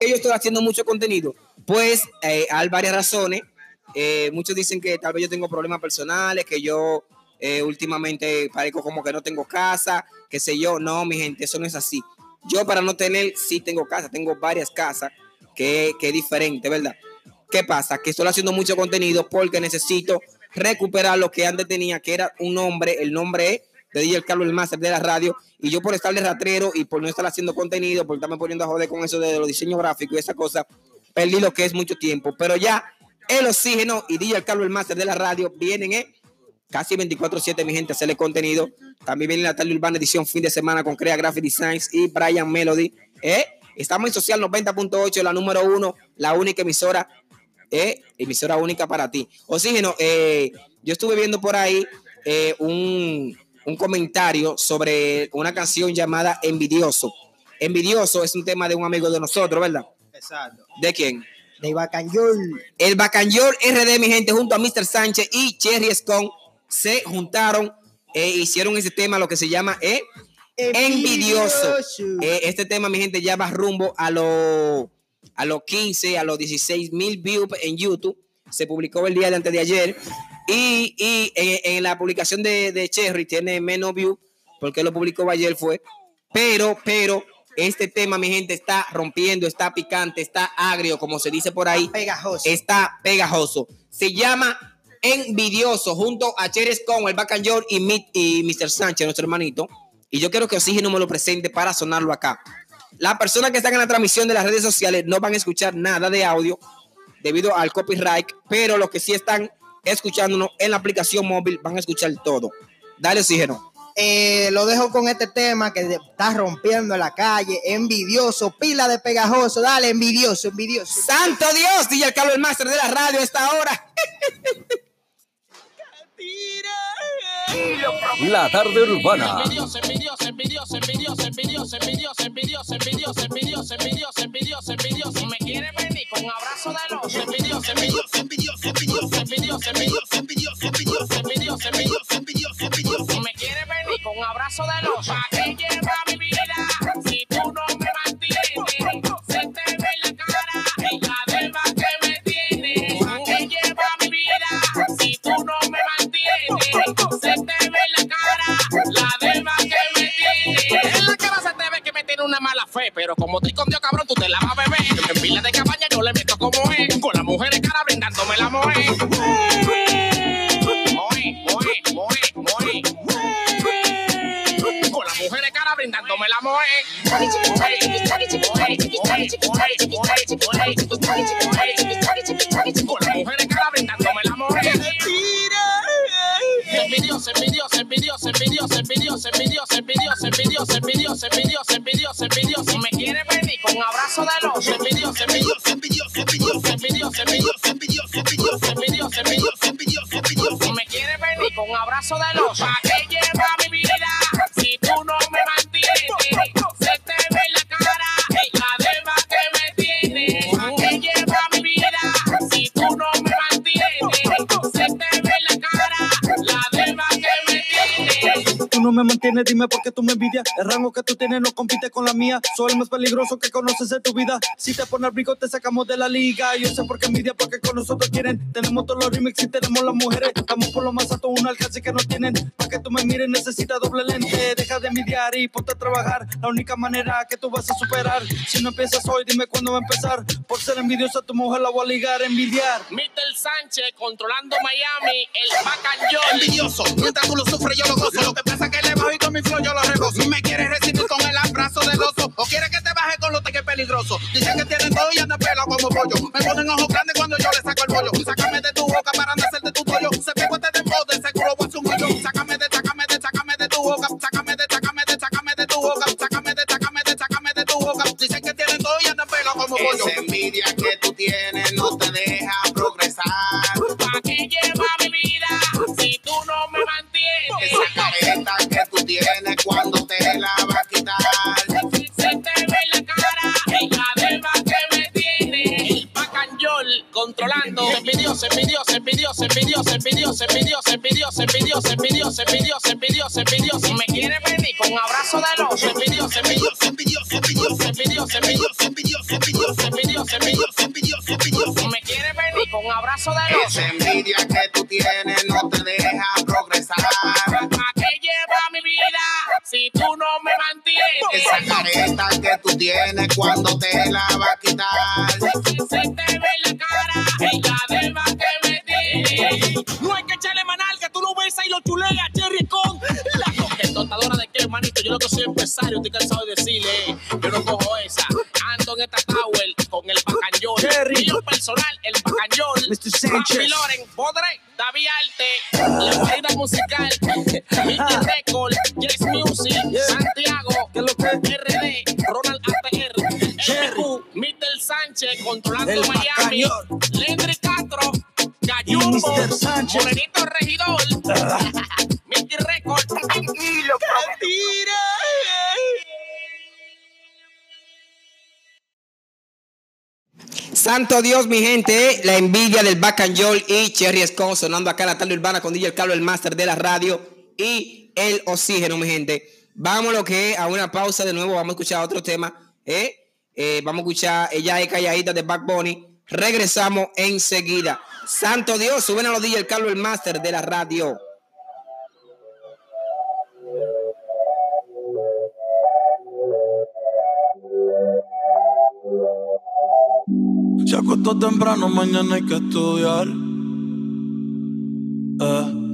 yo estoy haciendo mucho contenido? Pues eh, hay varias razones. Eh, muchos dicen que tal vez yo tengo problemas personales, que yo eh, últimamente parezco como que no tengo casa, que sé yo. No, mi gente, eso no es así. Yo para no tener, sí tengo casa, tengo varias casas, que, que es diferente, ¿verdad? ¿Qué pasa? Que estoy haciendo mucho contenido porque necesito recuperar lo que antes tenía, que era un nombre, el nombre es de DJ Carlos el Máster de la radio, y yo por estarle ratrero y por no estar haciendo contenido, por estarme poniendo a joder con eso de los diseños gráficos y esa cosa, perdí lo que es mucho tiempo. Pero ya el oxígeno y DJ Carlos el Máster de la radio vienen en casi 24-7, mi gente, a hacerle contenido. También viene la tarde urbana edición fin de semana con Crea Graphic Designs y Brian Melody. ¿eh? Estamos en Social 90.8, la número uno, la única emisora eh, emisora única para ti. Oxígeno, eh, yo estuve viendo por ahí eh, un, un, comentario sobre una canción llamada Envidioso. Envidioso es un tema de un amigo de nosotros, ¿verdad? Exacto. ¿De quién? De Bacanyor. El Bacanyor RD, mi gente, junto a Mr. Sánchez y Cherry Scone, se juntaron e hicieron ese tema, lo que se llama Envidioso. este tema, mi gente, ya va rumbo a los a los 15, a los 16 mil views en YouTube. Se publicó el día de antes de ayer. Y, y en, la publicación de, de, Cherry tiene menos views porque lo publicó ayer fue. Pero, pero, este tema, mi gente, está rompiendo, está picante, está agrio, como se dice por ahí. Pegajoso. Está pegajoso. Se llama Envidioso, junto a Cherry con el Bacanyor y, y Mr. Sánchez, nuestro hermanito. Y yo quiero que Oxígeno me lo presente para sonarlo acá. Las personas que están en la transmisión de las redes sociales no van a escuchar nada de audio debido al copyright, pero los que sí están escuchándonos en la aplicación móvil, van a escuchar todo. Dale oxígeno. Lo dejo con este tema que está rompiendo la calle, envidioso, pila de pegajoso, dale, envidioso, envidioso. Santo Dios, DJ Carlos, el máster de la radio esta hora. La tarde urbana. Me quiere venir con abrazo de los envidioso, envidioso, envidioso envidioso, envidioso, envidioso, envidioso, envidioso, envidioso, envidioso, envidioso. Si me quiere venir con un abrazo de los ¿pa' qué lleva mi vida? Si tú no me mantienes, se te ve la cara y la deuda que me tienes. ¿Pa' qué lleva mi vida? Si tú no me mantienes, se te ve la cara, la deuda que me tienes. En la cara se que me tiene una mala fe, pero como te escondió cabrón, la moe. Con las mujeres cara brindándome la moe. Envidioso, envidioso, envidioso, envidioso, envidioso, envidioso, envidioso, envidioso, envidioso, envidioso, envidioso, envidioso. Me quiere venir con abrazo de los envidioso, envidioso, envidioso, envidioso, envidioso, envidioso, envidioso, envidioso, envidioso, envidioso, envidioso. Me quiere venir con abrazo de los no me mantienes, dime por qué tú me envidias. El rango que tú tienes no compite con la mía. Soy el más peligroso que conoces de tu vida. Si te pones brinco, te sacamos de la liga. Yo sé por qué envidia, porque con nosotros quieren. Tenemos todos los remix y tenemos las mujeres. Estamos por lo más alto, un alcance que no tienen. Para que tú me mires, necesitas doble lente. Deja de envidiar y ponte a trabajar. La única manera que tú vas a superar. Si no empiezas hoy, dime cuándo va a empezar. Por ser envidiosa, tu mujer la voy a ligar, envidiar. Mr. Sánchez controlando Miami, el Bacanjol. envidioso. Mientras tú lo sufres, yo lo gozo. Lo que Se pidió, se pidió, se pidió, se pidió, se pidió, se pidió, controlando. Envidioso, envidioso, envidioso, envidioso, envidioso, envidioso, envidioso, envidioso, envidioso, envidioso, envidioso, envidioso. Me quiere venir con abrazo de los envidioso, envidioso, envidioso, envidioso, envidioso, envidioso, envidioso, envidioso, envidioso, envidioso, envidioso, envidioso. Me quiere venir con abrazo de los. Esa envidia que tú tienes no te deja progresar. ¿A qué lleva mi vida si tú no me mantienes? Esa careta que tú tienes cuando te lavas chulea, Cherry con la coquetotadora de qué, manito. Yo lo que soy empresario, estoy cansado de decirle, eh, yo no cojo esa. Ando en esta tower con el bacañón. Cherry. Mío personal, el bacañón. Mr. Sánchez. Papi Loren, Bodre, David Arte, la guarida musical, Mickey Record, Yes Music, Santiago. RD, Ronald ATR, Cherry. MQ, Mr. Sánchez, controlando El Miami. Lendry Y Gallumbo, Mr. Sánchez. Morenito Regidor, Mickey Record, y lo Santo Dios, mi gente, la envidia del Back and Joel y Cherry Scone sonando acá en la tarde urbana con DJ El Carlos, el máster de la radio y el oxígeno, mi gente. Vamos lo que a una pausa de nuevo, vamos a escuchar otro tema, ¿eh? Eh, vamos a escuchar Ella es calladita de Back Bunny. Regresamos enseguida. Santo Dios, suben a los DJ El Carlos, el máster de la radio. Se acostó temprano, mañana hay que estudiar.